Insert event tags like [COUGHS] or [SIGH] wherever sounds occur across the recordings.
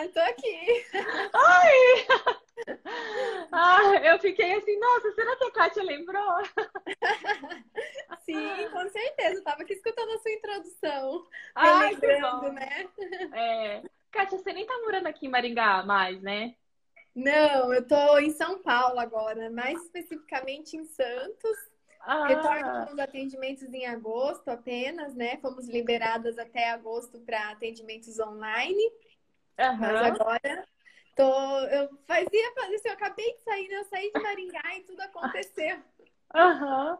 Olá, tô aqui. Oi! Ah, [LAUGHS] eu fiquei assim, nossa, será que a Kátia lembrou? [LAUGHS] Sim, com certeza. Eu tava aqui escutando a sua introdução. Ai, lembrando, né? É. Kátia, você nem tá morando aqui em Maringá mais, né? Não, eu tô em São Paulo agora, mais especificamente em Santos. Ah. Retorno com os atendimentos em agosto apenas, né? Fomos liberadas até agosto para atendimentos online. Aham. Mas agora tô. Eu fazia, fazia assim, eu acabei de sair, né? Eu saí de Maringá e tudo aconteceu. Aham.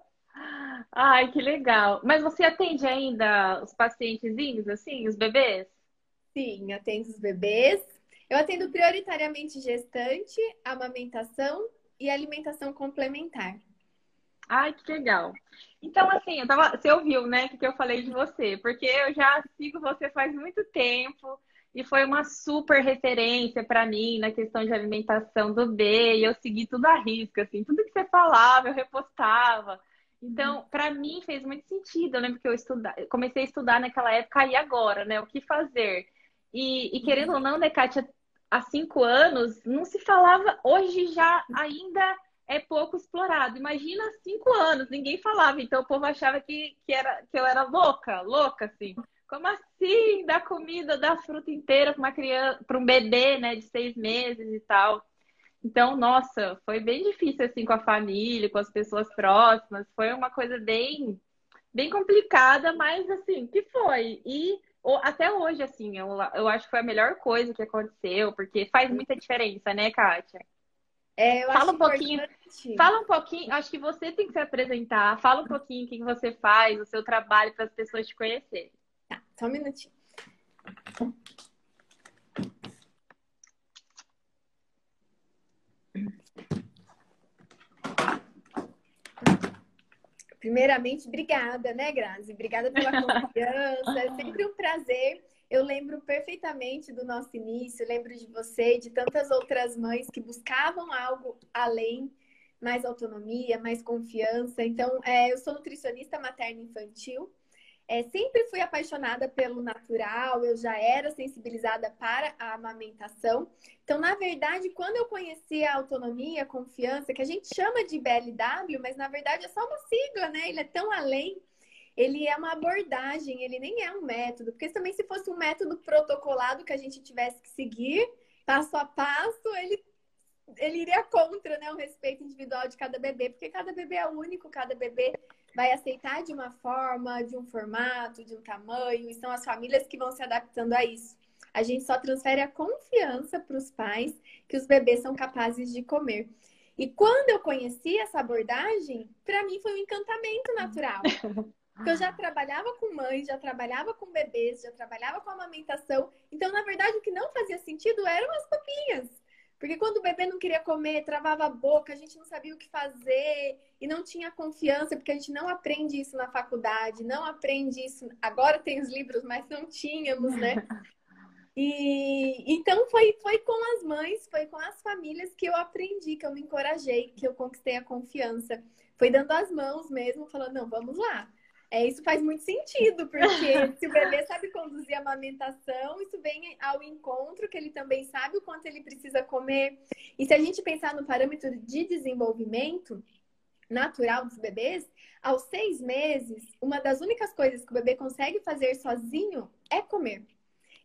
Ai, que legal. Mas você atende ainda os pacientezinhos, assim, os bebês? Sim, atendo os bebês. Eu atendo prioritariamente gestante, amamentação e alimentação complementar. Ai, que legal. Então, assim, eu tava, você ouviu, né, o que eu falei de você? Porque eu já sigo você faz muito tempo e foi uma super referência para mim na questão de alimentação do B. E eu segui tudo à risca, assim, tudo que você falava, eu repostava. Então, para mim fez muito sentido. Eu lembro que eu estuda... comecei a estudar naquela época e agora, né? O que fazer? E, e querendo ou não, né, Kátia, há cinco anos não se falava, hoje já ainda é pouco explorado. Imagina cinco anos, ninguém falava, então o povo achava que, que, era, que eu era louca, louca, assim. Como assim? Dar comida, dar fruta inteira para uma criança, para um bebê, né, de seis meses e tal. Então, nossa, foi bem difícil assim com a família, com as pessoas próximas. Foi uma coisa bem, bem complicada, mas assim, que foi. E até hoje, assim, eu, eu acho que foi a melhor coisa que aconteceu, porque faz muita diferença, né, Kátia? É, fala um pouquinho, importante. fala um pouquinho, acho que você tem que se apresentar, fala um pouquinho o que você faz, o seu trabalho para as pessoas te conhecerem. Só um minutinho. Primeiramente, obrigada, né, Grazi? Obrigada pela [LAUGHS] confiança. É sempre um prazer. Eu lembro perfeitamente do nosso início, lembro de você e de tantas outras mães que buscavam algo além, mais autonomia, mais confiança. Então, é, eu sou nutricionista materno-infantil é, sempre fui apaixonada pelo natural, eu já era sensibilizada para a amamentação. Então, na verdade, quando eu conheci a autonomia, a confiança, que a gente chama de BLW, mas na verdade é só uma sigla, né? Ele é tão além. Ele é uma abordagem, ele nem é um método, porque também se fosse um método protocolado que a gente tivesse que seguir passo a passo, ele ele iria contra né, o respeito individual de cada bebê, porque cada bebê é único, cada bebê vai aceitar de uma forma, de um formato, de um tamanho, e são as famílias que vão se adaptando a isso. A gente só transfere a confiança para os pais que os bebês são capazes de comer. E quando eu conheci essa abordagem, para mim foi um encantamento natural. [LAUGHS] Porque eu já trabalhava com mães, já trabalhava com bebês, já trabalhava com amamentação. Então, na verdade, o que não fazia sentido eram as papinhas. Porque quando o bebê não queria comer, travava a boca, a gente não sabia o que fazer e não tinha confiança, porque a gente não aprende isso na faculdade, não aprende isso. Agora tem os livros, mas não tínhamos, né? E então foi, foi com as mães, foi com as famílias que eu aprendi, que eu me encorajei, que eu conquistei a confiança. Foi dando as mãos mesmo, falando, não, vamos lá. É, isso faz muito sentido, porque [LAUGHS] se o bebê sabe conduzir a amamentação, isso vem ao encontro, que ele também sabe o quanto ele precisa comer. E se a gente pensar no parâmetro de desenvolvimento natural dos bebês, aos seis meses, uma das únicas coisas que o bebê consegue fazer sozinho é comer.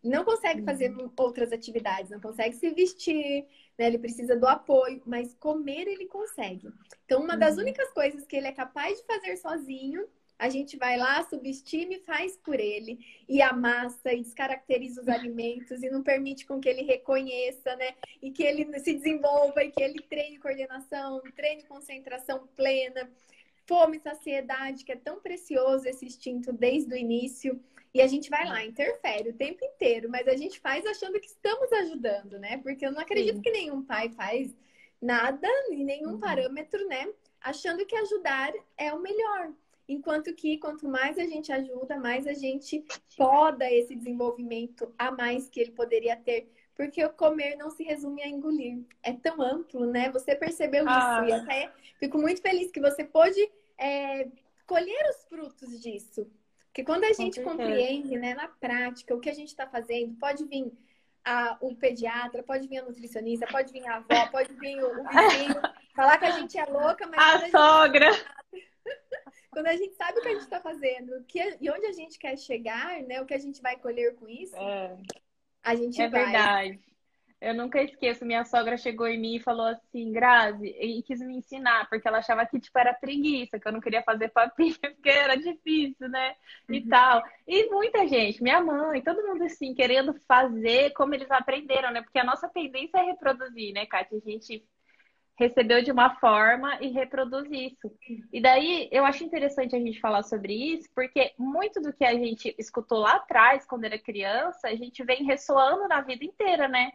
Não consegue fazer uhum. outras atividades, não consegue se vestir, né? Ele precisa do apoio, mas comer ele consegue. Então, uma das uhum. únicas coisas que ele é capaz de fazer sozinho a gente vai lá, subestima e faz por ele, e amassa e descaracteriza os alimentos e não permite com que ele reconheça, né? E que ele se desenvolva e que ele treine coordenação, treine concentração plena, fome, saciedade, que é tão precioso esse instinto desde o início. E a gente vai lá, interfere o tempo inteiro, mas a gente faz achando que estamos ajudando, né? Porque eu não acredito Sim. que nenhum pai faz nada em nenhum uhum. parâmetro, né? Achando que ajudar é o melhor. Enquanto que quanto mais a gente ajuda, mais a gente poda esse desenvolvimento a mais que ele poderia ter. Porque o comer não se resume a engolir. É tão amplo, né? Você percebeu ah. isso. E até fico muito feliz que você pôde é, colher os frutos disso. Porque quando a gente compreende, né, na prática, o que a gente está fazendo, pode vir a, o pediatra, pode vir a nutricionista, pode vir a avó, pode vir o, o vizinho, [LAUGHS] falar que a gente é louca, mas. A, a sogra! Gente... quando a gente sabe o que a gente está fazendo que, e onde a gente quer chegar, né? O que a gente vai colher com isso, é. a gente é vai. É verdade. Eu nunca esqueço, minha sogra chegou em mim e falou assim, Grazi, e quis me ensinar, porque ela achava que, tipo, era preguiça, que eu não queria fazer papinha, [LAUGHS] porque era difícil, né? E uhum. tal. E muita gente, minha mãe, todo mundo, assim, querendo fazer como eles aprenderam, né? Porque a nossa tendência é reproduzir, né, Kátia? A gente recebeu de uma forma e reproduz isso. E daí eu acho interessante a gente falar sobre isso, porque muito do que a gente escutou lá atrás, quando era criança, a gente vem ressoando na vida inteira, né?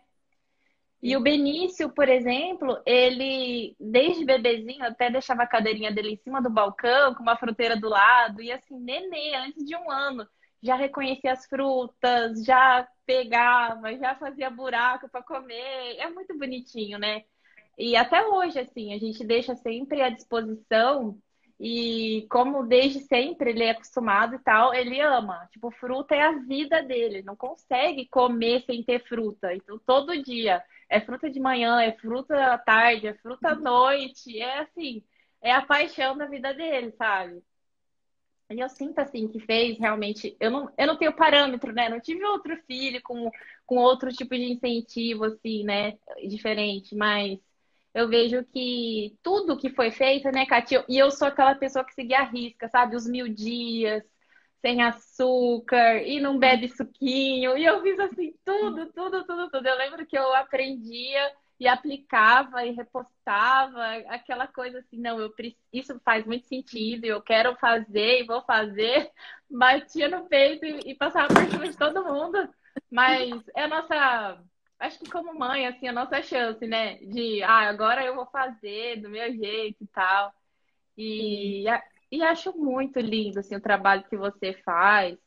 E o Benício, por exemplo, ele, desde bebezinho, até deixava a cadeirinha dele em cima do balcão, com uma fruteira do lado, e assim, nenê, antes de um ano, já reconhecia as frutas, já pegava, já fazia buraco para comer. É muito bonitinho, né? E até hoje, assim, a gente deixa sempre à disposição. E como desde sempre ele é acostumado e tal, ele ama. Tipo, fruta é a vida dele. Não consegue comer sem ter fruta. Então, todo dia. É fruta de manhã, é fruta à tarde, é fruta à noite. É assim, é a paixão da vida dele, sabe? E eu sinto assim que fez realmente. Eu não, eu não tenho parâmetro, né? Não tive outro filho com, com outro tipo de incentivo, assim, né? Diferente, mas eu vejo que tudo que foi feito, né, Katia? E eu sou aquela pessoa que seguia a risca, sabe? Os mil dias, sem açúcar, e não bebe suquinho. E eu fiz assim, tudo, tudo, tudo, tudo. Eu lembro que eu aprendia e aplicava e repostava aquela coisa assim, não, eu isso faz muito sentido, eu quero fazer e vou fazer, batia no peito e, e passava por cima de todo mundo. Mas é a nossa acho que como mãe, assim, a nossa chance, né? De, ah, agora eu vou fazer do meu jeito e tal. E, e acho muito lindo, assim, o trabalho que você faz,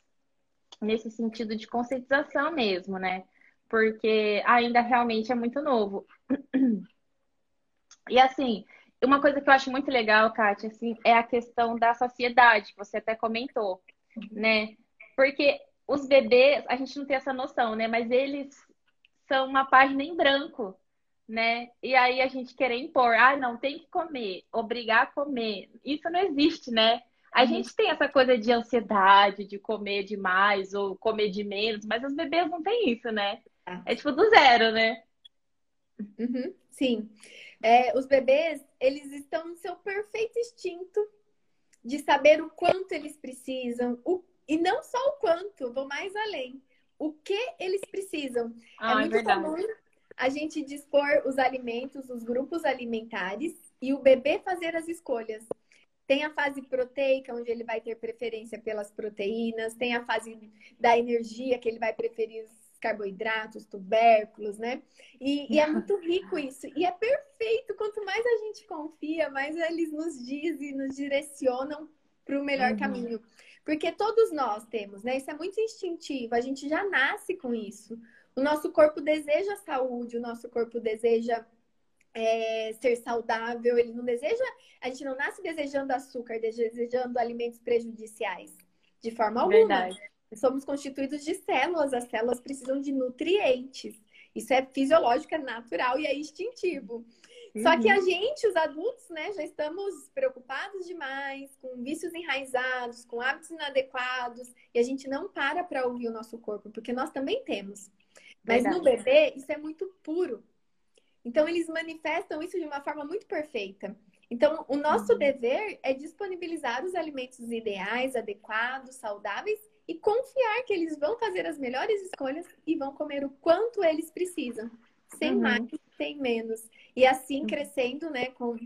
nesse sentido de conscientização mesmo, né? Porque ainda realmente é muito novo. E assim, uma coisa que eu acho muito legal, Kátia, assim, é a questão da sociedade, que você até comentou, né? Porque os bebês, a gente não tem essa noção, né? Mas eles são uma página em branco, né? E aí a gente querer impor, ah, não, tem que comer, obrigar a comer. Isso não existe, né? A uhum. gente tem essa coisa de ansiedade, de comer demais ou comer de menos, mas os bebês não têm isso, né? Ah. É tipo do zero, né? Uhum, sim. É, os bebês, eles estão no seu perfeito instinto de saber o quanto eles precisam, o... e não só o quanto, vou mais além o que eles precisam. É ah, é muito é comum a gente dispor os alimentos, os grupos alimentares e o bebê fazer as escolhas. Tem a fase proteica, onde ele vai ter preferência pelas proteínas, tem a fase da energia, que ele vai preferir os carboidratos, tubérculos, né? E, e, é muito rico isso. E é perfeito. Quanto mais a gente confia, mais eles nos dizem e nos direcionam para o melhor uhum. caminho. Porque todos nós temos, né? Isso é muito instintivo, a gente já nasce com isso. O nosso corpo deseja saúde, o nosso corpo deseja é, ser saudável, ele não deseja, a gente não nasce desejando açúcar, desejando alimentos prejudiciais, de forma alguma. Verdade. Somos constituídos de células, as células precisam de nutrientes. Isso é fisiológico, é natural e é instintivo. Só que a uhum. gente, os adultos, né, já estamos preocupados demais, com vícios enraizados, com hábitos inadequados, e a gente não para para ouvir o nosso corpo, porque nós também temos. Mas Verdade. no bebê, isso é muito puro. Então, eles manifestam isso de uma forma muito perfeita. Então, o nosso uhum. dever é disponibilizar os alimentos ideais, adequados, saudáveis e confiar que eles vão fazer as melhores escolhas e vão comer o quanto eles precisam, sem uhum. mais, sem menos. E assim crescendo, né, com,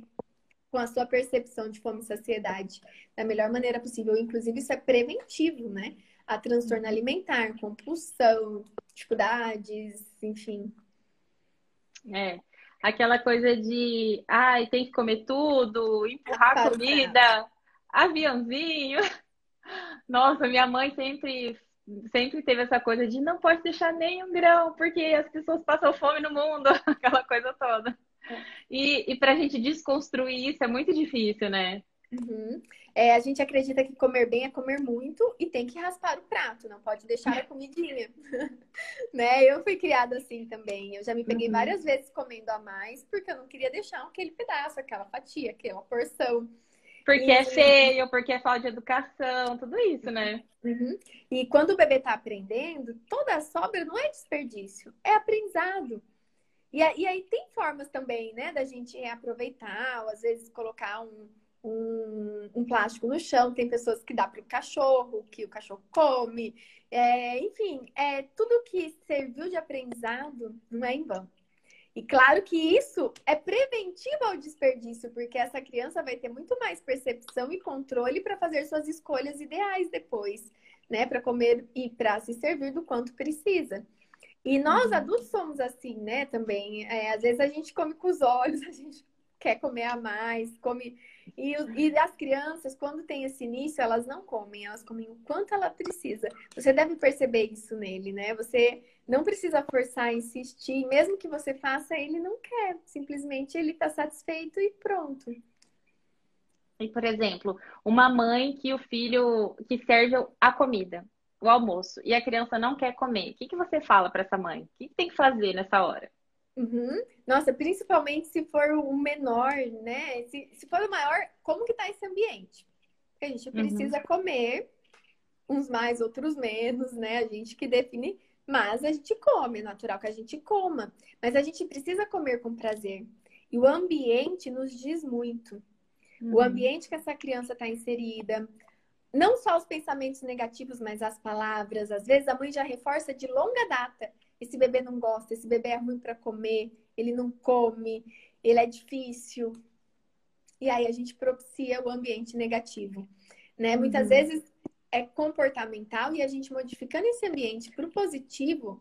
com a sua percepção de fome e saciedade da melhor maneira possível. Inclusive, isso é preventivo, né? A transtorno uhum. alimentar, compulsão, dificuldades, enfim. É. Aquela coisa de, ai, tem que comer tudo, empurrar a comida, aviãozinho. [LAUGHS] Nossa, minha mãe sempre sempre teve essa coisa de não pode deixar nem um grão, porque as pessoas passam fome no mundo, [LAUGHS] aquela coisa toda. E, e para a gente desconstruir isso é muito difícil, né? Uhum. É, a gente acredita que comer bem é comer muito e tem que raspar o prato, não pode deixar a comidinha. [LAUGHS] né? Eu fui criada assim também. Eu já me peguei uhum. várias vezes comendo a mais porque eu não queria deixar aquele pedaço, aquela fatia, aquela porção. Porque e... é feio, porque é falta de educação, tudo isso, né? Uhum. E quando o bebê tá aprendendo, toda a sobra não é desperdício, é aprendizado. E, e aí tem formas também, né, da gente reaproveitar, ou às vezes colocar um, um, um plástico no chão. Tem pessoas que dá para o cachorro, que o cachorro come. É, enfim, é, tudo que serviu de aprendizado não é em vão. E claro que isso é preventivo ao desperdício, porque essa criança vai ter muito mais percepção e controle para fazer suas escolhas ideais depois, né? Para comer e para se servir do quanto precisa. E nós uhum. adultos somos assim, né? Também. É, às vezes a gente come com os olhos, [LAUGHS] a gente quer comer a mais, come. E, e as crianças, quando tem esse início, elas não comem, elas comem o quanto ela precisa. Você deve perceber isso nele, né? Você não precisa forçar, insistir, mesmo que você faça, ele não quer. Simplesmente ele está satisfeito e pronto. E, por exemplo, uma mãe que o filho que serve a comida, o almoço, e a criança não quer comer, o que, que você fala para essa mãe? O que, que tem que fazer nessa hora? Uhum. Nossa, principalmente se for o menor, né? Se, se for o maior, como que tá esse ambiente? Porque a gente precisa uhum. comer, uns mais, outros menos, né? A gente que define, mas a gente come, é natural que a gente coma. Mas a gente precisa comer com prazer. E o ambiente nos diz muito. Uhum. O ambiente que essa criança está inserida, não só os pensamentos negativos, mas as palavras. Às vezes a mãe já reforça de longa data esse bebê não gosta, esse bebê é ruim para comer, ele não come, ele é difícil. E aí a gente propicia o ambiente negativo, né? Uhum. Muitas vezes é comportamental e a gente modificando esse ambiente para o positivo,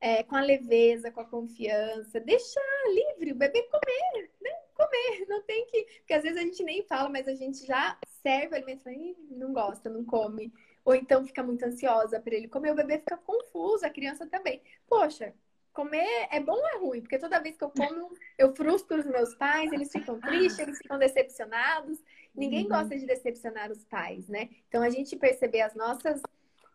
é, com a leveza, com a confiança, deixar livre o bebê comer, né? Comer, [LAUGHS] não tem que. Porque às vezes a gente nem fala, mas a gente já serve o alimento e não gosta, não come ou então fica muito ansiosa para ele comer, o bebê fica confuso, a criança também. Poxa, comer é bom ou é ruim? Porque toda vez que eu como, eu frustro os meus pais, eles ficam tristes, eles ficam decepcionados. Ninguém uhum. gosta de decepcionar os pais, né? Então a gente perceber as nossas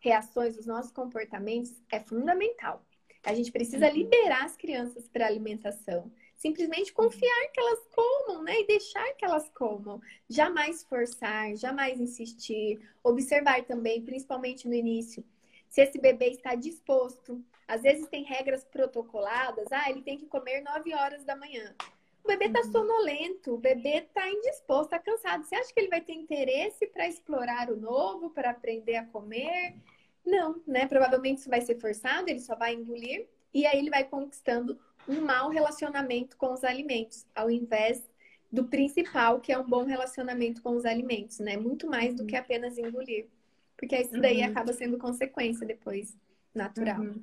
reações, os nossos comportamentos é fundamental. A gente precisa uhum. liberar as crianças para alimentação simplesmente confiar que elas comam, né? E deixar que elas comam. Jamais forçar, jamais insistir. Observar também, principalmente no início, se esse bebê está disposto. Às vezes tem regras protocoladas. Ah, ele tem que comer 9 horas da manhã. O bebê está uhum. sonolento, o bebê está indisposto, está cansado. Você acha que ele vai ter interesse para explorar o novo, para aprender a comer? Não, né? Provavelmente isso vai ser forçado, ele só vai engolir e aí ele vai conquistando um mau relacionamento com os alimentos, ao invés do principal, que é um bom relacionamento com os alimentos, né? Muito mais do que uhum. apenas engolir. Porque isso daí uhum. acaba sendo consequência depois, natural. Uhum.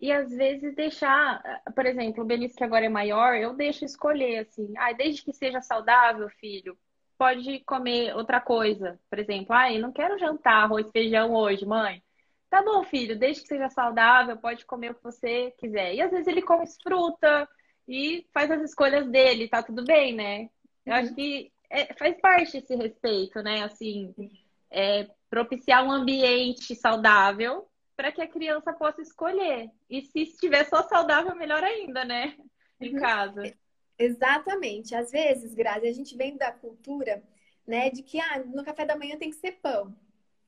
E às vezes deixar, por exemplo, o Benício que agora é maior, eu deixo escolher assim, ah, desde que seja saudável, filho, pode comer outra coisa. Por exemplo, ah, eu não quero jantar arroz e feijão hoje, mãe. Tá bom, filho, desde que seja saudável, pode comer o que você quiser. E às vezes ele come fruta e faz as escolhas dele, tá tudo bem, né? Eu uhum. acho que é, faz parte esse respeito, né? Assim, é, propiciar um ambiente saudável para que a criança possa escolher. E se estiver só saudável, melhor ainda, né? Em uhum. casa. Exatamente. Às vezes, Grazi, a gente vem da cultura, né, de que ah, no café da manhã tem que ser pão.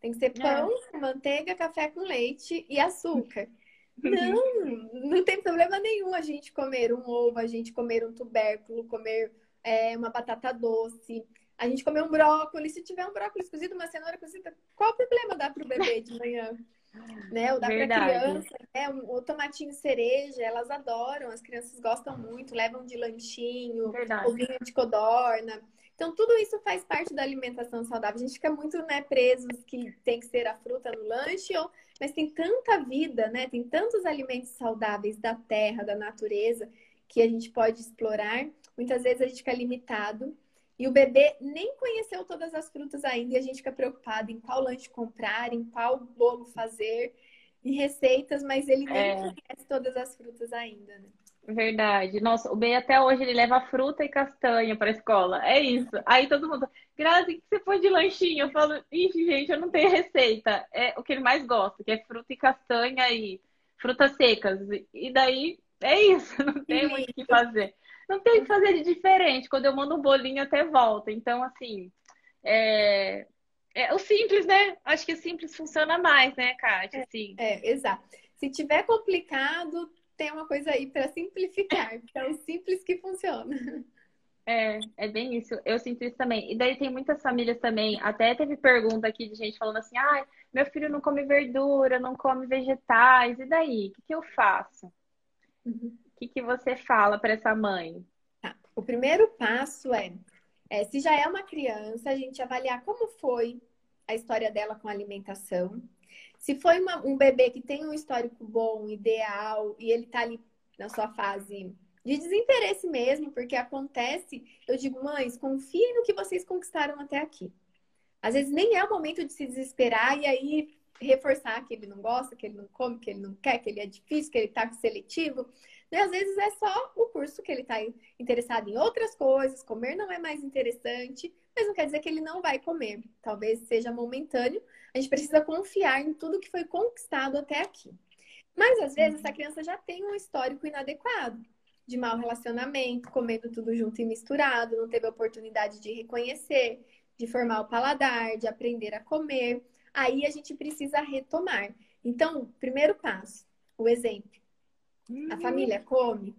Tem que ser é. pão, é. manteiga, café com leite e açúcar. [LAUGHS] Não, não tem problema nenhum a gente comer um ovo, a gente comer um tubérculo, comer é, uma batata doce, a gente comer um brócolis. Se tiver um brócolis cozido, uma cenoura cozida, qual o problema dar para o bebê de manhã? [LAUGHS] né? Ou dá para criança, né? O tomatinho cereja, elas adoram, as crianças gostam muito, levam de lanchinho, Verdade. ovinho de codorna. Então, tudo isso faz parte da alimentação saudável. A gente fica muito né, presos que tem que ser a fruta no lanche, mas tem tanta vida, né? Tem tantos alimentos saudáveis da terra, da natureza, que a gente pode explorar. Muitas vezes a gente fica limitado. E o bebê nem conheceu todas as frutas ainda e a gente fica preocupado em qual lanche comprar, em qual bolo fazer, em receitas, mas ele nem é. conhece todas as frutas ainda, né? Verdade. Nossa, o B até hoje ele leva fruta e castanha para a escola. É isso. Aí todo mundo, Grazi, o que você põe de lanchinho? Eu falo, ixi, gente, eu não tenho receita. É o que ele mais gosta, que é fruta e castanha e frutas secas. E daí é isso, [LAUGHS] não tem muito o que fazer. Não tem o que fazer de diferente. Quando eu mando um bolinho, até volta. Então, assim, é, é o simples, né? Acho que o simples funciona mais, né, Kátia? Assim. É, é, exato. Se tiver complicado, tem uma coisa aí para simplificar, é o simples que funciona. É, é bem isso. Eu sinto isso também. E daí tem muitas famílias também. Até teve pergunta aqui de gente falando assim: ah, meu filho não come verdura, não come vegetais. E daí? O que, que eu faço? Uhum. O que, que você fala para essa mãe? Tá. O primeiro passo é, é, se já é uma criança, a gente avaliar como foi a história dela com a alimentação. Se foi uma, um bebê que tem um histórico bom, ideal, e ele tá ali na sua fase de desinteresse mesmo, porque acontece, eu digo, mães, confiem no que vocês conquistaram até aqui. Às vezes nem é o momento de se desesperar e aí reforçar que ele não gosta, que ele não come, que ele não quer, que ele é difícil, que ele tá seletivo. Né? Às vezes é só o curso que ele está interessado em outras coisas, comer não é mais interessante, mas não quer dizer que ele não vai comer. Talvez seja momentâneo. A gente precisa confiar em tudo que foi conquistado até aqui. Mas às vezes essa criança já tem um histórico inadequado de mau relacionamento, comendo tudo junto e misturado, não teve a oportunidade de reconhecer, de formar o paladar, de aprender a comer. Aí a gente precisa retomar. Então, primeiro passo, o exemplo. A uhum. família come,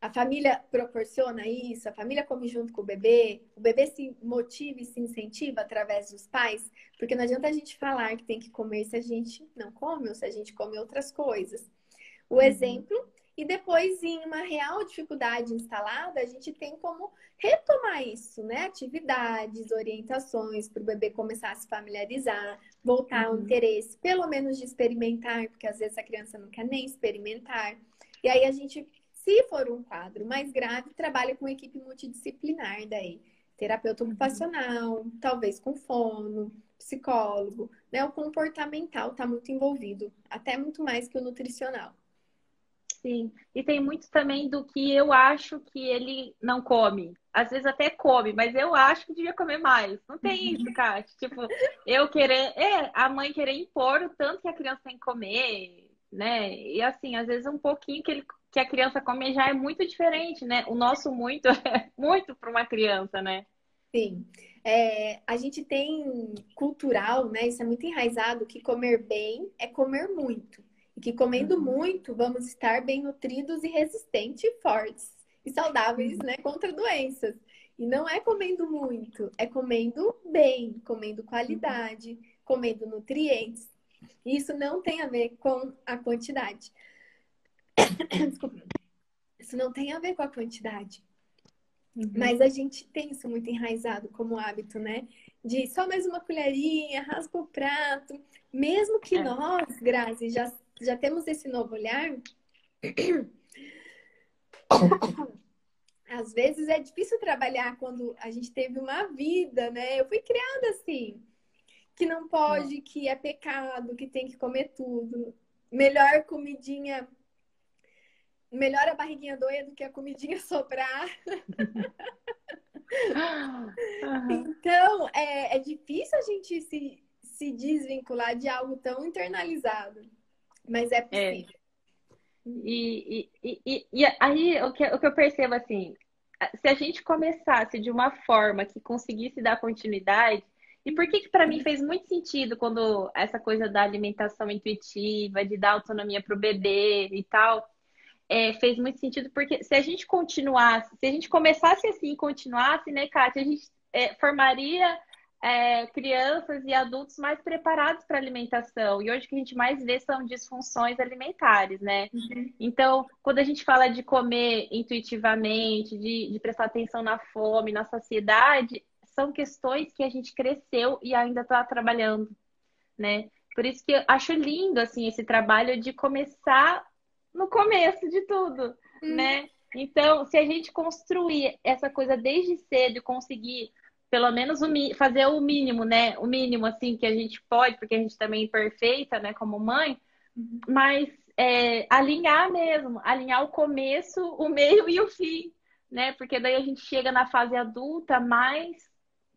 a família proporciona isso, a família come junto com o bebê, o bebê se motiva e se incentiva através dos pais, porque não adianta a gente falar que tem que comer se a gente não come ou se a gente come outras coisas. O uhum. exemplo, e depois, em uma real dificuldade instalada, a gente tem como retomar isso, né? Atividades, orientações para o bebê começar a se familiarizar, voltar uhum. ao interesse, pelo menos de experimentar, porque às vezes a criança não quer nem experimentar. E aí a gente, se for um quadro mais grave, trabalha com equipe multidisciplinar daí. Terapeuta uhum. ocupacional, talvez com fono, psicólogo, né? O comportamental está muito envolvido, até muito mais que o nutricional. Sim, e tem muito também do que eu acho que ele não come. Às vezes até come, mas eu acho que devia comer mais. Não tem isso, Kátia. Tipo, eu querer. É, a mãe querer impor o tanto que a criança tem que comer, né? E assim, às vezes um pouquinho que, ele, que a criança come já é muito diferente, né? O nosso muito [LAUGHS] é muito para uma criança, né? Sim. É, a gente tem cultural, né? Isso é muito enraizado que comer bem é comer muito. E que comendo uhum. muito, vamos estar bem nutridos e resistentes, fortes e saudáveis, né, contra doenças. E não é comendo muito, é comendo bem, comendo qualidade, comendo nutrientes. E isso não tem a ver com a quantidade. [COUGHS] Desculpa. Isso não tem a ver com a quantidade. Uhum. Mas a gente tem isso muito enraizado como hábito, né? De só mais uma colherinha, raspa o prato. Mesmo que é. nós, Grazi, já já temos esse novo olhar, [COUGHS] às vezes é difícil trabalhar quando a gente teve uma vida, né? Eu fui criada assim, que não pode, que é pecado, que tem que comer tudo. Melhor comidinha, melhor a barriguinha doia do que a comidinha [LAUGHS] sobrar. Então, é, é difícil a gente se, se desvincular de algo tão internalizado. Mas é, é. possível. É. E, e, e, e, aí o que, o que eu percebo assim, se a gente começasse de uma forma que conseguisse dar continuidade, e por que que para mim fez muito sentido quando essa coisa da alimentação intuitiva, de dar autonomia para o bebê e tal, é, fez muito sentido porque se a gente continuasse, se a gente começasse assim e continuasse, né, Kátia, a gente é, formaria é, crianças e adultos mais preparados para alimentação. E hoje o que a gente mais vê são disfunções alimentares, né? Uhum. Então, quando a gente fala de comer intuitivamente, de, de prestar atenção na fome, na saciedade, são questões que a gente cresceu e ainda está trabalhando, né? Por isso que eu acho lindo, assim, esse trabalho de começar no começo de tudo, uhum. né? Então, se a gente construir essa coisa desde cedo e conseguir pelo menos o, fazer o mínimo, né? O mínimo, assim, que a gente pode, porque a gente também é imperfeita, né, como mãe, uhum. mas é, alinhar mesmo, alinhar o começo, o meio e o fim, né? Porque daí a gente chega na fase adulta mais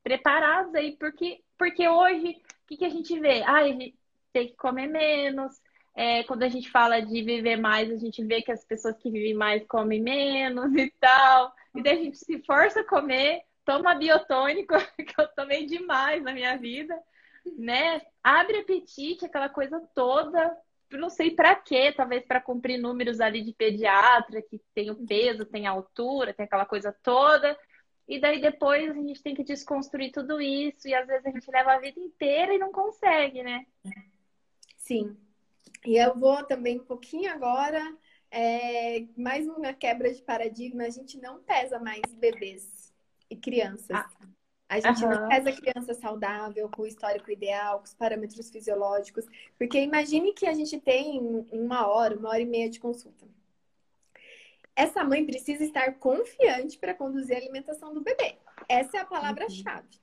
preparados aí, porque, porque hoje, o que, que a gente vê? Ah, a gente tem que comer menos. É, quando a gente fala de viver mais, a gente vê que as pessoas que vivem mais comem menos e tal. E daí a gente se força a comer, toma biotônico, [LAUGHS] que eu tomei demais na minha vida, né? Abre apetite, aquela coisa toda, não sei para quê, talvez para cumprir números ali de pediatra, que tem o peso, tem a altura, tem aquela coisa toda. E daí depois a gente tem que desconstruir tudo isso, e às vezes a gente leva a vida inteira e não consegue, né? Sim. E eu vou também um pouquinho agora, é, mais uma quebra de paradigma, a gente não pesa mais bebês e crianças. Ah. A gente uhum. não pesa criança saudável, com o histórico ideal, com os parâmetros fisiológicos. Porque imagine que a gente tem uma hora, uma hora e meia de consulta. Essa mãe precisa estar confiante para conduzir a alimentação do bebê. Essa é a palavra-chave.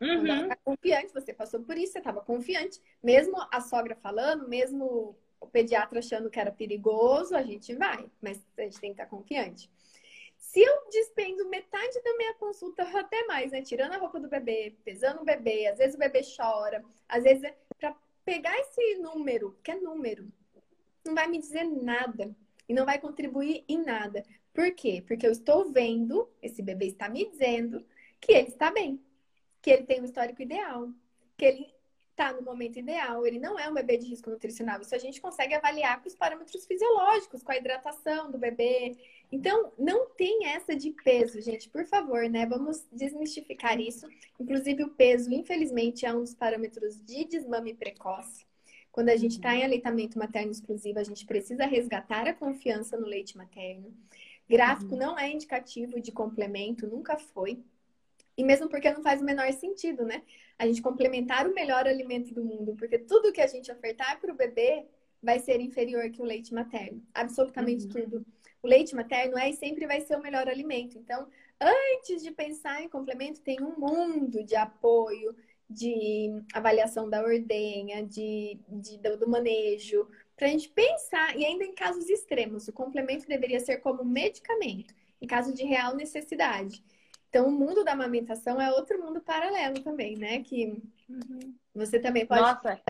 Uhum. Quando tá confiante, você passou por isso, você estava confiante. Mesmo a sogra falando, mesmo o pediatra achando que era perigoso, a gente vai. Mas a gente tem que estar confiante. Se eu despendo metade da minha consulta, até mais, né? Tirando a roupa do bebê, pesando o bebê, às vezes o bebê chora, às vezes é para pegar esse número, que é número, não vai me dizer nada e não vai contribuir em nada. Por quê? Porque eu estou vendo, esse bebê está me dizendo que ele está bem, que ele tem um histórico ideal, que ele está no momento ideal, ele não é um bebê de risco nutricional. Isso a gente consegue avaliar com os parâmetros fisiológicos, com a hidratação do bebê. Então, não tem essa de peso, gente, por favor, né? Vamos desmistificar isso. Inclusive, o peso, infelizmente, é um dos parâmetros de desmame precoce. Quando a gente está em aleitamento materno exclusivo, a gente precisa resgatar a confiança no leite materno. Gráfico uhum. não é indicativo de complemento, nunca foi. E mesmo porque não faz o menor sentido, né? A gente complementar o melhor alimento do mundo, porque tudo que a gente ofertar para o bebê vai ser inferior que o leite materno. Absolutamente uhum. tudo. O leite materno é e sempre vai ser o melhor alimento. Então, antes de pensar em complemento, tem um mundo de apoio, de avaliação da ordenha, de, de do manejo, para a gente pensar, e ainda em casos extremos, o complemento deveria ser como medicamento, em caso de real necessidade. Então, o mundo da amamentação é outro mundo paralelo também, né? Que uhum. você também pode. Nossa!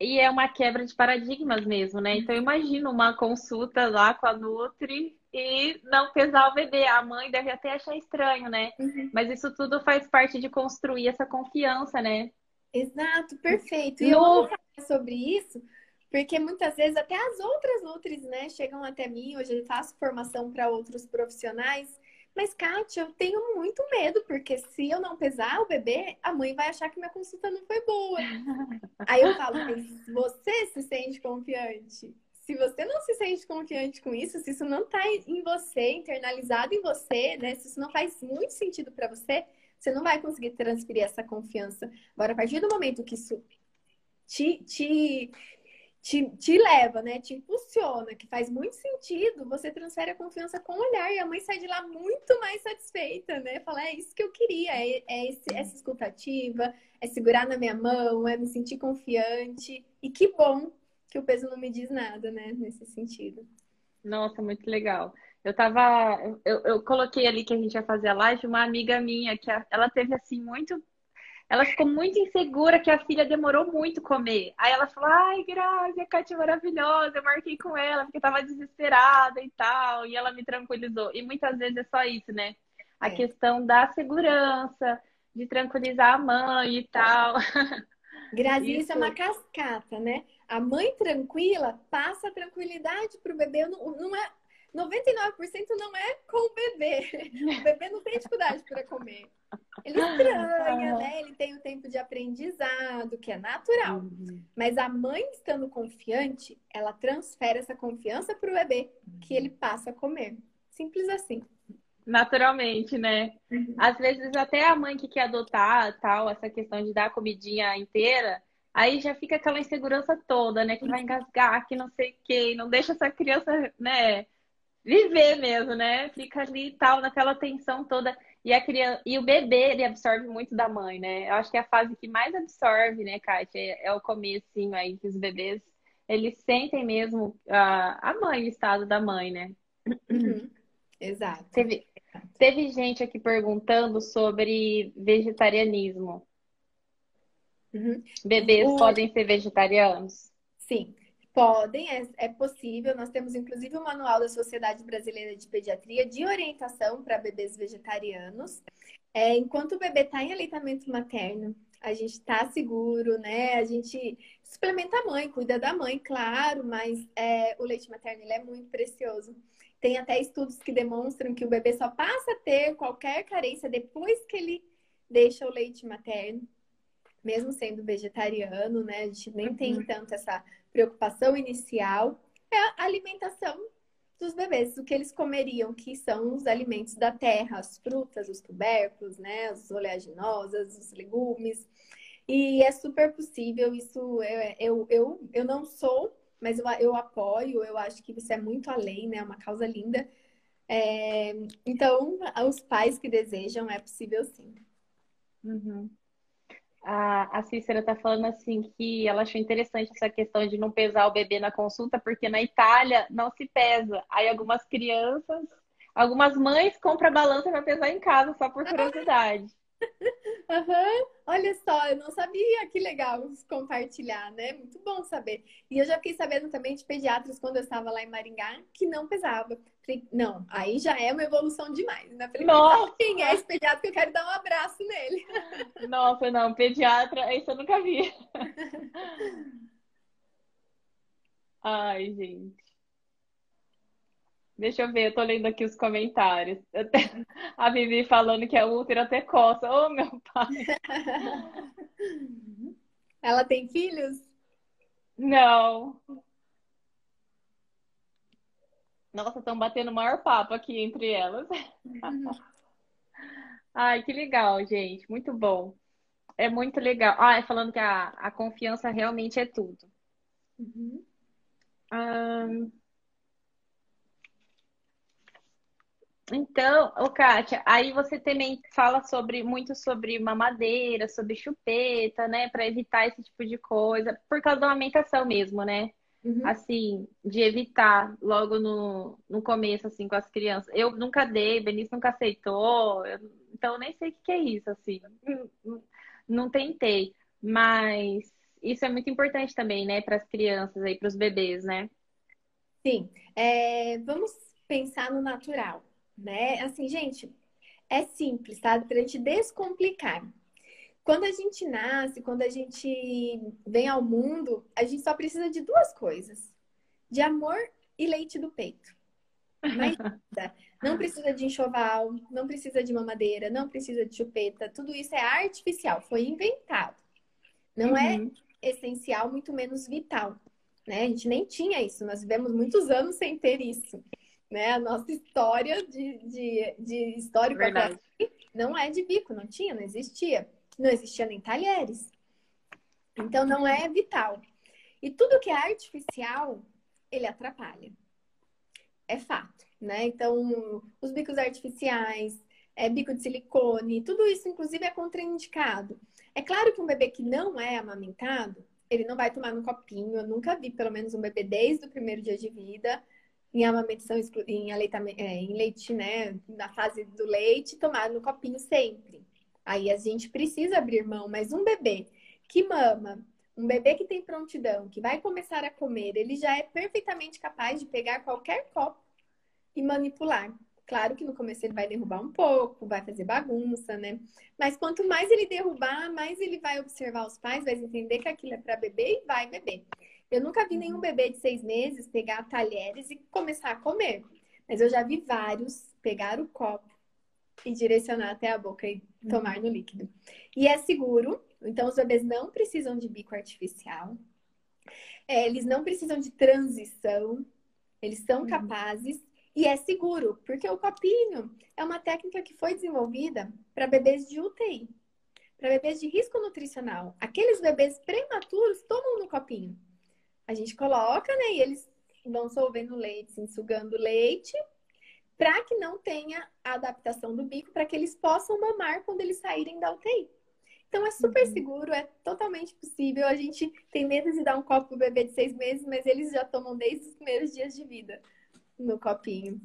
E é uma quebra de paradigmas mesmo, né? Então, imagina uma consulta lá com a Nutri e não pesar o bebê. A mãe deve até achar estranho, né? Uhum. Mas isso tudo faz parte de construir essa confiança, né? Exato, perfeito. E no... eu vou falar sobre isso porque muitas vezes até as outras Nutris, né, chegam até mim. Hoje eu faço formação para outros profissionais mas, Kátia, eu tenho muito medo, porque se eu não pesar o bebê, a mãe vai achar que minha consulta não foi boa. [LAUGHS] Aí eu falo, mas você se sente confiante? Se você não se sente confiante com isso, se isso não está em você, internalizado em você, né? Se isso não faz muito sentido para você, você não vai conseguir transferir essa confiança. Agora, a partir do momento que isso te, te te, te leva, né? Te impulsiona, que faz muito sentido, você transfere a confiança com o olhar e a mãe sai de lá muito mais satisfeita, né? Fala, é isso que eu queria, é, é esse, essa escutativa, é segurar na minha mão, é me sentir confiante. E que bom que o peso não me diz nada, né? Nesse sentido. Nossa, muito legal. Eu tava. Eu, eu coloquei ali que a gente ia fazer a live, uma amiga minha, que ela teve assim muito ela ficou muito insegura que a filha demorou muito comer. Aí ela falou: Ai, Grazi, a Kátia é maravilhosa. Eu marquei com ela porque tava desesperada e tal. E ela me tranquilizou. E muitas vezes é só isso, né? A é. questão da segurança, de tranquilizar a mãe e tal. [LAUGHS] Grazi, isso. isso é uma cascata, né? A mãe tranquila passa a tranquilidade pro bebê. Não, não é 99% não é com o bebê. [LAUGHS] O bebê não tem dificuldade para comer. Ele estranha, né? Ele tem o tempo de aprendizado, que é natural. Uhum. Mas a mãe estando confiante, ela transfere essa confiança para o bebê, que ele passa a comer. Simples assim. Naturalmente, né? Uhum. Às vezes até a mãe que quer adotar tal, essa questão de dar a comidinha inteira, aí já fica aquela insegurança toda, né? Que vai engasgar, que não sei o quê, não deixa essa criança, né? Viver mesmo, né? Fica ali e tal, naquela tensão toda. E, a criança, e o bebê, ele absorve muito da mãe, né? Eu acho que é a fase que mais absorve, né, Kátia? É, é o comecinho aí que os bebês eles sentem mesmo a, a mãe, o estado da mãe, né? Uhum. Exato. Teve, teve gente aqui perguntando sobre vegetarianismo. Uhum. Bebês o... podem ser vegetarianos? Sim, podem, é, é, possível. Nós temos inclusive o um manual da Sociedade Brasileira de Pediatria de orientação para bebês vegetarianos. É, enquanto o bebê está em aleitamento materno, a gente está seguro, né? A gente suplementa a mãe, cuida da mãe, claro, mas é, o leite materno ele é muito precioso. Tem até estudos que demonstram que o bebê só passa a ter qualquer carência depois que ele deixa o leite materno, mesmo sendo vegetariano, né? A gente nem uhum. tem tanto essa preocupação inicial. É a alimentação dos bebês, o que eles comeriam, que são os alimentos da terra, as frutas, os tubérculos, né? As oleaginosas, os legumes. E é super possível, isso eu, eu, eu, eu não sou, mas eu, eu apoio, eu acho que isso é muito além, né? É uma causa linda. É, então, os pais que desejam, é possível sim. Uhum. A, a Cícera está falando assim que ela achou interessante essa questão de não pesar o bebê na consulta, porque na Itália não se pesa. Aí algumas crianças, algumas mães compram a balança para pesar em casa, só por curiosidade. [LAUGHS] Uhum. Olha só, eu não sabia, que legal compartilhar, né? Muito bom saber. E eu já fiquei sabendo também de pediatras quando eu estava lá em Maringá que não pesava. Falei, não, aí já é uma evolução demais. Né? Falei, Nossa. quem é esse pediatra que eu quero dar um abraço nele? [LAUGHS] Nossa, não, pediatra, isso eu nunca vi. [LAUGHS] Ai, gente. Deixa eu ver, eu tô lendo aqui os comentários. A Vivi falando que é útero até coça. Ô, oh, meu pai! [LAUGHS] Ela tem filhos? Não. Nossa, estão batendo o maior papo aqui entre elas. [LAUGHS] Ai, que legal, gente. Muito bom. É muito legal. Ah, falando que a, a confiança realmente é tudo. Uhum. Um... Então, ô Kátia, aí você também fala sobre muito sobre mamadeira, sobre chupeta, né? Para evitar esse tipo de coisa, por causa da amamentação mesmo, né? Uhum. Assim, de evitar logo no, no começo, assim, com as crianças. Eu nunca dei, Benício nunca aceitou, eu, então eu nem sei o que é isso, assim. Não tentei. Mas isso é muito importante também, né, para as crianças aí, para os bebês, né? Sim. É, vamos pensar no natural né? Assim, gente, é simples, tá? Pra gente descomplicar. Quando a gente nasce, quando a gente vem ao mundo, a gente só precisa de duas coisas: de amor e leite do peito. [LAUGHS] Mas não precisa de enxoval, não precisa de mamadeira, não precisa de chupeta. Tudo isso é artificial, foi inventado. Não é uhum. é essencial, muito menos vital. Né? A gente nem tinha isso, nós vivemos muitos anos sem ter isso né? A nossa história de, de, de histórico não é de bico, não tinha, não existia. Não existia nem talheres. Então não é vital. E tudo que é artificial, ele atrapalha. É fato, né? Então, os bicos artificiais, é, bico de silicone, tudo isso, inclusive, é contraindicado. É claro que um bebê que não é amamentado, ele não vai tomar no copinho. Eu nunca vi, pelo menos, um bebê desde o primeiro dia de vida em amamentação, em, aleitamento, é, em leite, né? Na fase do leite, tomar no copinho sempre. Aí a gente precisa abrir mão, mas um bebê que mama, um bebê que tem prontidão, que vai começar a comer, ele já é perfeitamente capaz de pegar qualquer copo e manipular. Claro que no começo ele vai derrubar um pouco, vai fazer bagunça, né? Mas quanto mais ele derrubar, mais ele vai observar os pais, vai entender que aquilo é para beber e vai beber. Eu nunca vi nenhum bebê de seis meses pegar talheres e começar a comer. Mas eu já vi vários pegar o copo e direcionar até a boca e tomar no líquido. E é seguro, então os bebês não precisam de bico artificial. É, eles não precisam de transição. Eles são uhum. capazes e é seguro, porque o copinho é uma técnica que foi desenvolvida para bebês de UTI, para bebês de risco nutricional. Aqueles bebês prematuros tomam no copinho. A gente coloca, né? E eles vão solvendo leite, assim, sugando leite, para que não tenha a adaptação do bico, para que eles possam mamar quando eles saírem da UTI. Então é super uhum. seguro, é totalmente possível. A gente tem medo de dar um copo pro bebê de seis meses, mas eles já tomam desde os primeiros dias de vida no copinho.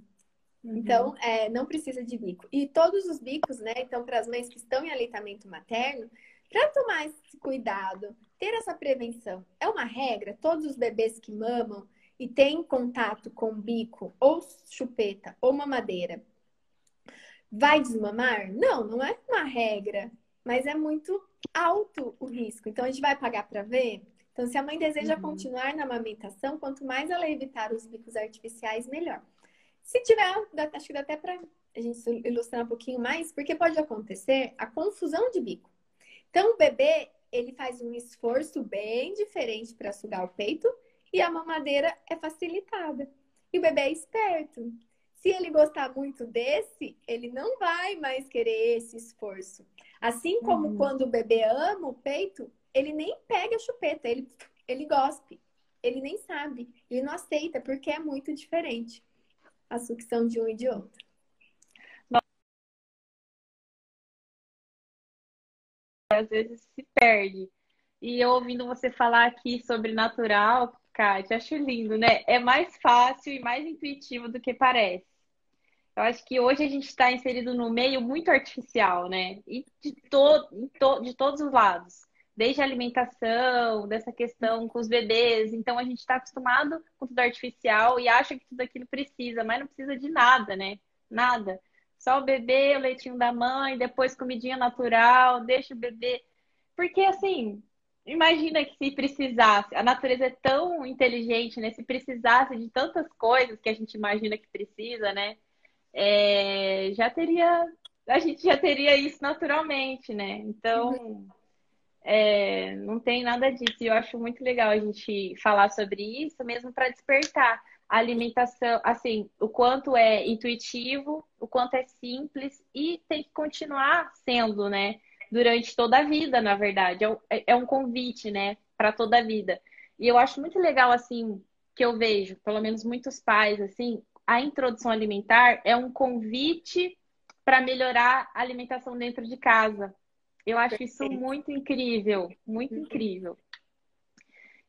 Uhum. Então, é, não precisa de bico. E todos os bicos, né? Então, para as mães que estão em aleitamento materno, para tomar esse cuidado, ter essa prevenção, é uma regra? Todos os bebês que mamam e têm contato com bico, ou chupeta, ou mamadeira, vai desmamar? Não, não é uma regra, mas é muito alto o risco. Então, a gente vai pagar para ver? Então, se a mãe deseja uhum. continuar na amamentação, quanto mais ela evitar os bicos artificiais, melhor. Se tiver, acho que dá até para a gente ilustrar um pouquinho mais, porque pode acontecer a confusão de bico. Então, o bebê, ele faz um esforço bem diferente para sugar o peito e a mamadeira é facilitada. E o bebê é esperto. Se ele gostar muito desse, ele não vai mais querer esse esforço. Assim como uhum. quando o bebê ama o peito, ele nem pega a chupeta, ele, ele gospe. Ele nem sabe, ele não aceita, porque é muito diferente a sucção de um e de outro. Às vezes se perde. E eu ouvindo você falar aqui sobre natural, Kátia, acho lindo, né? É mais fácil e mais intuitivo do que parece. Eu acho que hoje a gente está inserido no meio muito artificial, né? E de, to to de todos os lados. Desde a alimentação, dessa questão com os bebês. Então a gente está acostumado com tudo artificial e acha que tudo aquilo precisa, mas não precisa de nada, né? Nada. Só o bebê, o leitinho da mãe, depois comidinha natural, deixa o bebê. Porque assim, imagina que se precisasse, a natureza é tão inteligente, né? Se precisasse de tantas coisas que a gente imagina que precisa, né? É, já teria, a gente já teria isso naturalmente, né? Então, é, não tem nada disso. E eu acho muito legal a gente falar sobre isso, mesmo para despertar a alimentação, assim, o quanto é intuitivo, o quanto é simples e tem que continuar sendo, né? Durante toda a vida, na verdade. É, é, é um convite, né? Para toda a vida. E eu acho muito legal, assim, que eu vejo, pelo menos muitos pais, assim, a introdução alimentar é um convite para melhorar a alimentação dentro de casa. Eu acho isso muito incrível, muito uhum. incrível.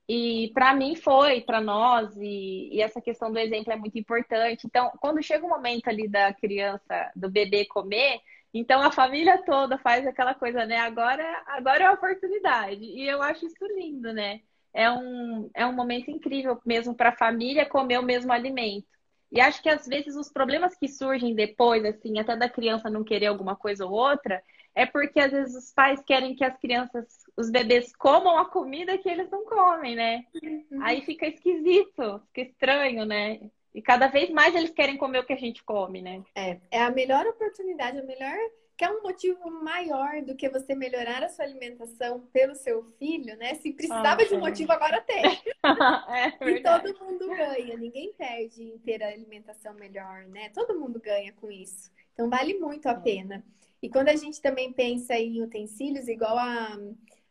E para mim foi, para nós, e, e, essa questão do exemplo é muito importante. Então, quando chega o momento ali da criança, do bebê comer, então a família toda faz aquela coisa, né? Agora, agora é a oportunidade. E eu acho isso lindo, né? É um, é um momento incrível mesmo para a família comer o mesmo alimento. E acho que às vezes os problemas que surgem depois, assim, até da criança não querer alguma coisa ou outra, é porque às vezes os pais querem que as crianças, os bebês comam a comida que eles não comem, né? Uhum. Aí fica esquisito, fica estranho, né? E cada vez mais eles querem comer o que a gente come, né? É, é a melhor oportunidade, a melhor que é um motivo maior do que você melhorar a sua alimentação pelo seu filho, né? Se precisava ah, de um motivo, agora tem. [LAUGHS] é e todo mundo ganha, ninguém perde em ter a alimentação melhor, né? Todo mundo ganha com isso. Então vale muito a pena. E quando a gente também pensa em utensílios, igual a,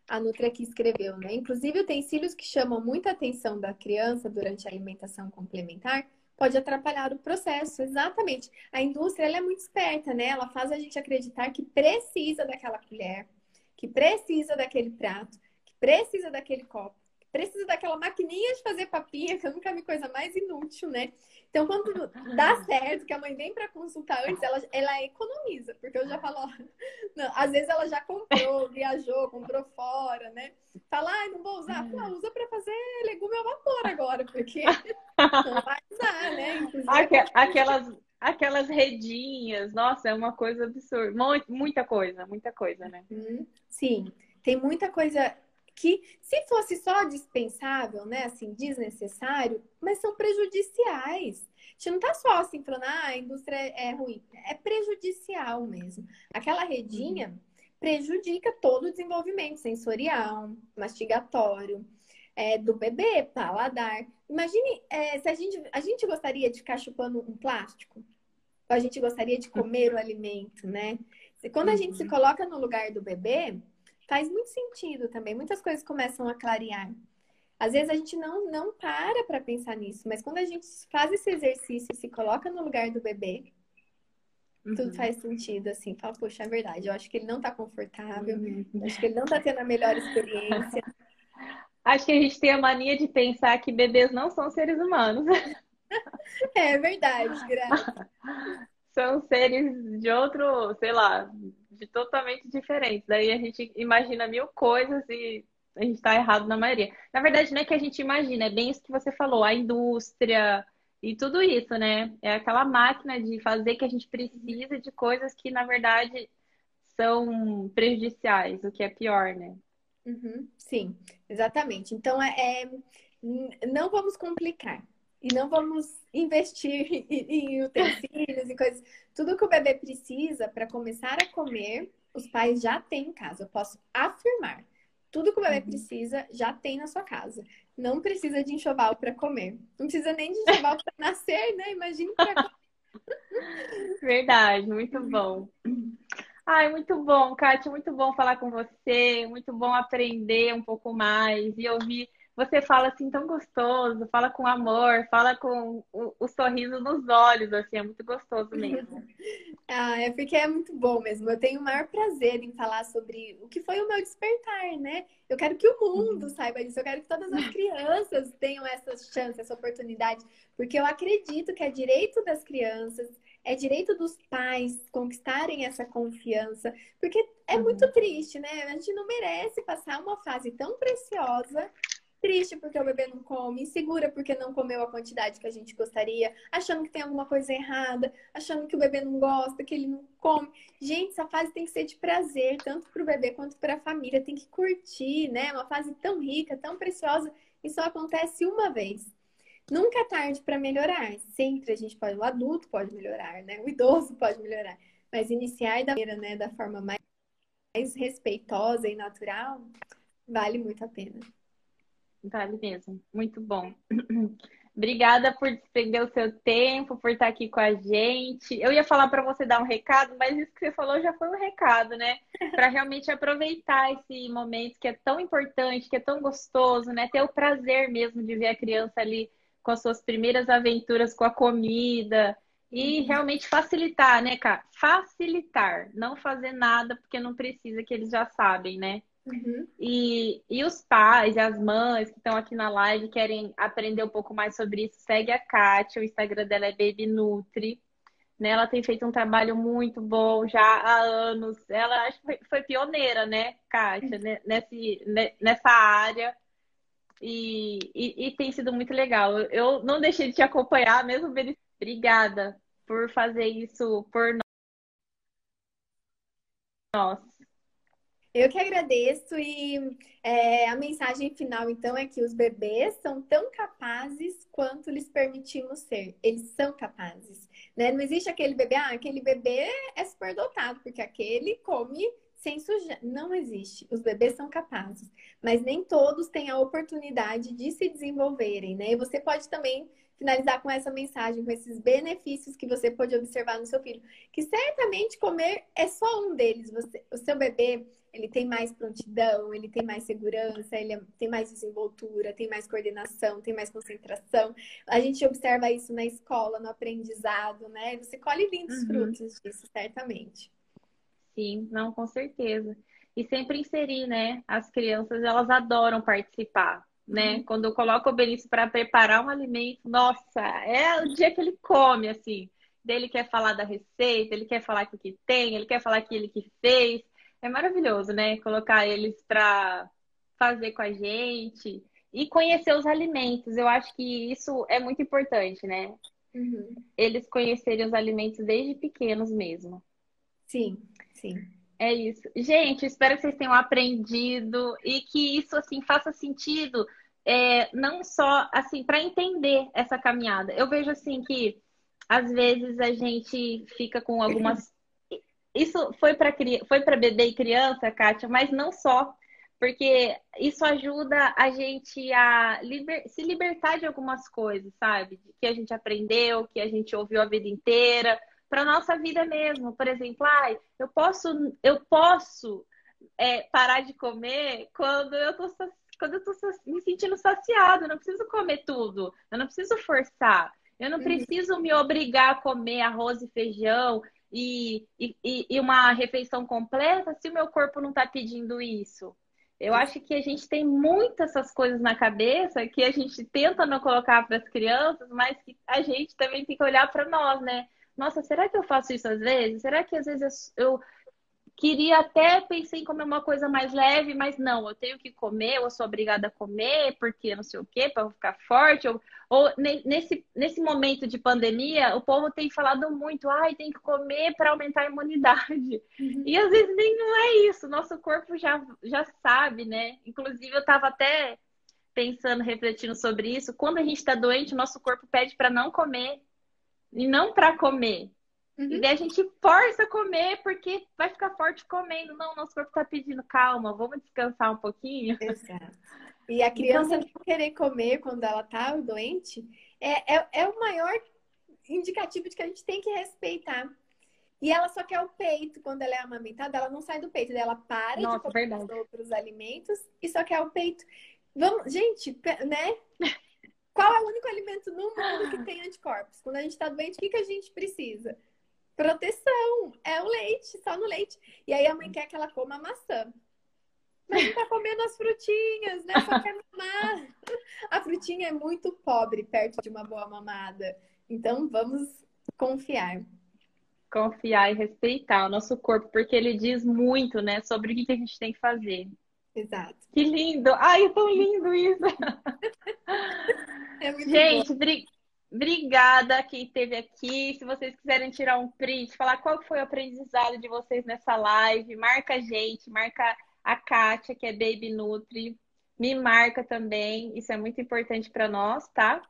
a Nutra aqui escreveu, né? Inclusive utensílios que chamam muita atenção da criança durante a alimentação complementar, pode atrapalhar o processo, exatamente. A indústria ela é muito esperta, né? Ela faz a gente acreditar que precisa daquela colher, que precisa daquele prato, que precisa daquele copo, que precisa daquela maquininha de fazer papinha, que eu nunca vi coisa mais inútil, né? Então, quando dá [LAUGHS] certo, que a mãe vem para consultar antes, ela, ela economiza, porque eu já falo, ó, [LAUGHS] não, às vezes ela já comprou, [LAUGHS] viajou, comprou fora, né? Fala, ah, não vou usar. Pô, usa para fazer legume ao vapor agora, porque não vai usar, né? aquelas, aquelas redinhas, nossa, é uma coisa absurda. Muita coisa, muita coisa, né? Uhum. Sim, tem muita coisa que se fosse só dispensável, né, assim, desnecessário, mas são prejudiciais. A gente não tá só assim falando, ah, a indústria é ruim. É prejudicial mesmo. Aquela redinha prejudica todo o desenvolvimento sensorial, mastigatório, é, do bebê, paladar. Imagine é, se a gente, a gente gostaria de ficar chupando um plástico. Ou a gente gostaria de comer o alimento, né? Quando a gente se uhum. coloca no lugar do bebê, faz muito sentido também. Muitas coisas começam a clarear. Às vezes a gente não, não para para pensar nisso, mas quando a gente faz esse exercício e se coloca no lugar do bebê, Uhum. Tudo faz sentido, assim. Fala, poxa, é verdade. Eu acho que ele não tá confortável. Uhum. Acho que ele não tá tendo a melhor experiência. [LAUGHS] acho que a gente tem a mania de pensar que bebês não são seres humanos. [LAUGHS] É verdade, Graça. [LAUGHS] São seres de outro, sei lá, de totalmente diferentes. Daí a gente imagina mil coisas e a gente está errado na maioria. Na verdade, não é que a gente imagina, é bem isso que você falou, a indústria e tudo isso, né? É aquela máquina de fazer que a gente precisa de coisas que, na verdade, são prejudiciais, o que é pior, né? Uhum, sim, exatamente. Então, é, é, não vamos complicar. E não vamos investir [LAUGHS] em utensílios e coisas. Tudo que o bebê precisa para começar a comer, os pais já têm em casa. Eu posso afirmar. Tudo que o bebê uhum. precisa já tem na sua casa. Não precisa de enxoval para comer. Não precisa nem de enxoval para [LAUGHS] nascer, né? Imagina para [LAUGHS] Verdade, muito bom. Ai, muito bom, Kátia, muito bom falar com você, muito bom aprender um pouco mais e ouvir você fala assim tão gostoso, fala com amor, fala com o, o sorriso nos olhos, assim, é muito gostoso mesmo. [LAUGHS] ah, é porque é muito bom mesmo. Eu tenho o maior prazer em falar sobre o que foi o meu despertar, né? Eu quero que o mundo uhum. saiba disso, eu quero que todas as crianças tenham essa chance, essa oportunidade, porque eu acredito que é direito das crianças, é direito dos pais conquistarem essa confiança, porque é uhum. muito triste, né? A gente não merece passar uma fase tão preciosa triste porque o bebê não come, insegura porque não comeu a quantidade que a gente gostaria, achando que tem alguma coisa errada, achando que o bebê não gosta, que ele não come. Gente, essa fase tem que ser de prazer, tanto para o bebê quanto para a família, tem que curtir, né? Uma fase tão rica, tão preciosa, e só acontece uma vez. Nunca é tarde para melhorar. Sempre a gente pode, o adulto pode melhorar, né? O idoso pode melhorar. Mas iniciar da maneira, né, da forma mais, mais respeitosa e natural, vale muito a pena. Vale mesmo. Muito bom. [CLEARS THROAT] Obrigada por despender o seu tempo, por estar aqui com a gente. Eu ia falar para você dar um recado, mas isso que você falou já foi um recado, né? [LAUGHS] Para realmente aproveitar esse momento que é tão importante, que é tão gostoso, né? Ter o prazer mesmo de ver a criança ali com as suas primeiras aventuras com a comida e uhum. realmente facilitar, né, cara? Facilitar, não fazer nada porque não precisa, que eles já sabem, né? Uhum. E, e os pais e as mães que estão aqui na live querem aprender um pouco mais sobre isso, segue a Kátia, o Instagram dela é Baby Nutri. Né? Ela tem feito um trabalho muito bom já há anos. Ela acho que foi, pioneira, né, Kátia, uhum. nesse, nessa área. E, e, e, tem sido muito legal. Eu não deixei de te acompanhar, mesmo. Obrigada por fazer isso por nós. Eu que agradeço e é, a mensagem final, então, é que os bebês são tão capazes quanto lhes permitimos ser. Eles são capazes, né? Não existe aquele bebê, ah, aquele bebê é superdotado, porque aquele come sem sujar. Não existe. Os bebês são capazes, mas nem todos têm a oportunidade de se desenvolverem, né? E você pode também finalizar com essa mensagem, com esses benefícios que você pode observar no seu filho, que certamente comer é só um deles. Você, o seu bebê ele tem mais prontidão, ele tem mais segurança, ele é, tem mais desenvoltura, tem mais coordenação, tem mais concentração. A gente observa isso na escola, no aprendizado, né? Você colhe lindos uhum. frutos disso, certamente. Sim, não, com certeza. E sempre inserir, né? As crianças, elas adoram participar, né? Uhum. Quando eu coloco o Benício para preparar um alimento, nossa, é o dia que ele come, assim. Ele quer falar da receita, ele quer falar o que tem, ele quer falar aquilo que fez é maravilhoso, né? Colocar eles para fazer com a gente e conhecer os alimentos. Eu acho que isso é muito importante, né? Uhum. Eles conhecerem os alimentos desde pequenos mesmo. Sim, sim. É isso. Gente, espero que vocês tenham aprendido e que isso assim faça sentido, é, não só assim para entender essa caminhada. Eu vejo assim que às vezes a gente fica com algumas [LAUGHS] isso foi para foi para bebê e criança, Kátia, mas não só, porque isso ajuda a gente a liber, se libertar de algumas coisas, sabe? Que a gente aprendeu, que a gente ouviu a vida inteira, para nossa vida mesmo. Por exemplo, ai, eu posso, eu posso é, parar de comer quando eu tô quando eu tô me sentindo saciado, eu não preciso comer tudo, eu não preciso forçar. Eu não uhum. preciso me obrigar a comer arroz e feijão e, e, e uma refeição completa se o meu corpo não está pedindo isso? Eu acho que a gente tem muitas essas coisas na cabeça que a gente tenta não colocar para as crianças, mas que a gente também tem que olhar para nós, né? Nossa, será que eu faço isso às vezes? Será que às vezes eu, Queria até pensei em comer uma coisa mais leve, mas não, eu tenho que comer, eu sou obrigada a comer, porque não sei o quê, para ficar forte. Ou, ou nesse, nesse momento de pandemia, o povo tem falado muito, ai, tem que comer para aumentar a imunidade. Uhum. E às vezes nem não é isso, nosso corpo já, já sabe, né? Inclusive, eu estava até pensando, refletindo sobre isso. Quando a gente está doente, o nosso corpo pede para não comer e não para comer. Uhum. E daí a gente força a comer porque vai ficar forte comendo. Não, nosso corpo tá pedindo calma, vamos descansar um pouquinho. Exato. E a criança então, não querer comer quando ela tá doente é, é, é o maior indicativo de que a gente tem que respeitar. E ela só quer o peito quando ela é amamentada, ela não sai do peito, ela para Nossa, de comer verdade. os outros alimentos e só quer o peito. Vamos, gente, né? Qual é o único alimento no mundo que tem anticorpos? Quando a gente tá doente, o que, que a gente precisa? Proteção. É o leite, só no leite. E aí a mãe quer que ela coma maçã. Mas não tá comendo as frutinhas, né? Só quer mamar. A frutinha é muito pobre perto de uma boa mamada. Então vamos confiar. Confiar e respeitar o nosso corpo, porque ele diz muito, né, sobre o que a gente tem que fazer. Exato. Que lindo! Ai, é tão lindo isso! É muito gente, bom. Obrigada quem esteve aqui. Se vocês quiserem tirar um print, falar qual foi o aprendizado de vocês nessa live, marca a gente, marca a Kátia, que é Baby Nutri. Me marca também, isso é muito importante para nós, tá?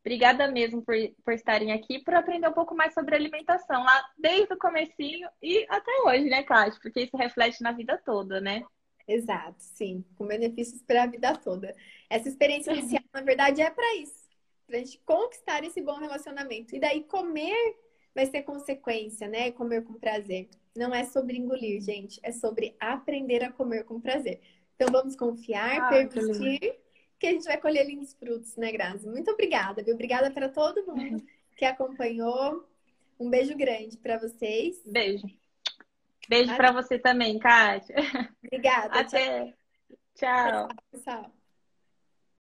Obrigada mesmo por, por estarem aqui, por aprender um pouco mais sobre alimentação, lá desde o comecinho e até hoje, né, Kátia? Porque isso reflete na vida toda, né? Exato, sim, com benefícios para a vida toda. Essa experiência [LAUGHS] inicial, na verdade, é para isso pra gente conquistar esse bom relacionamento. E daí comer vai ser consequência, né? Comer com prazer. Não é sobre engolir, gente, é sobre aprender a comer com prazer. Então vamos confiar, ah, permitir que, que a gente vai colher lindos frutos, né, Grazi? Muito obrigada, viu? Obrigada para todo mundo que acompanhou. Um beijo grande para vocês. Beijo. Beijo para você também, Kátia. Obrigada. Até. tchau. tchau. tchau.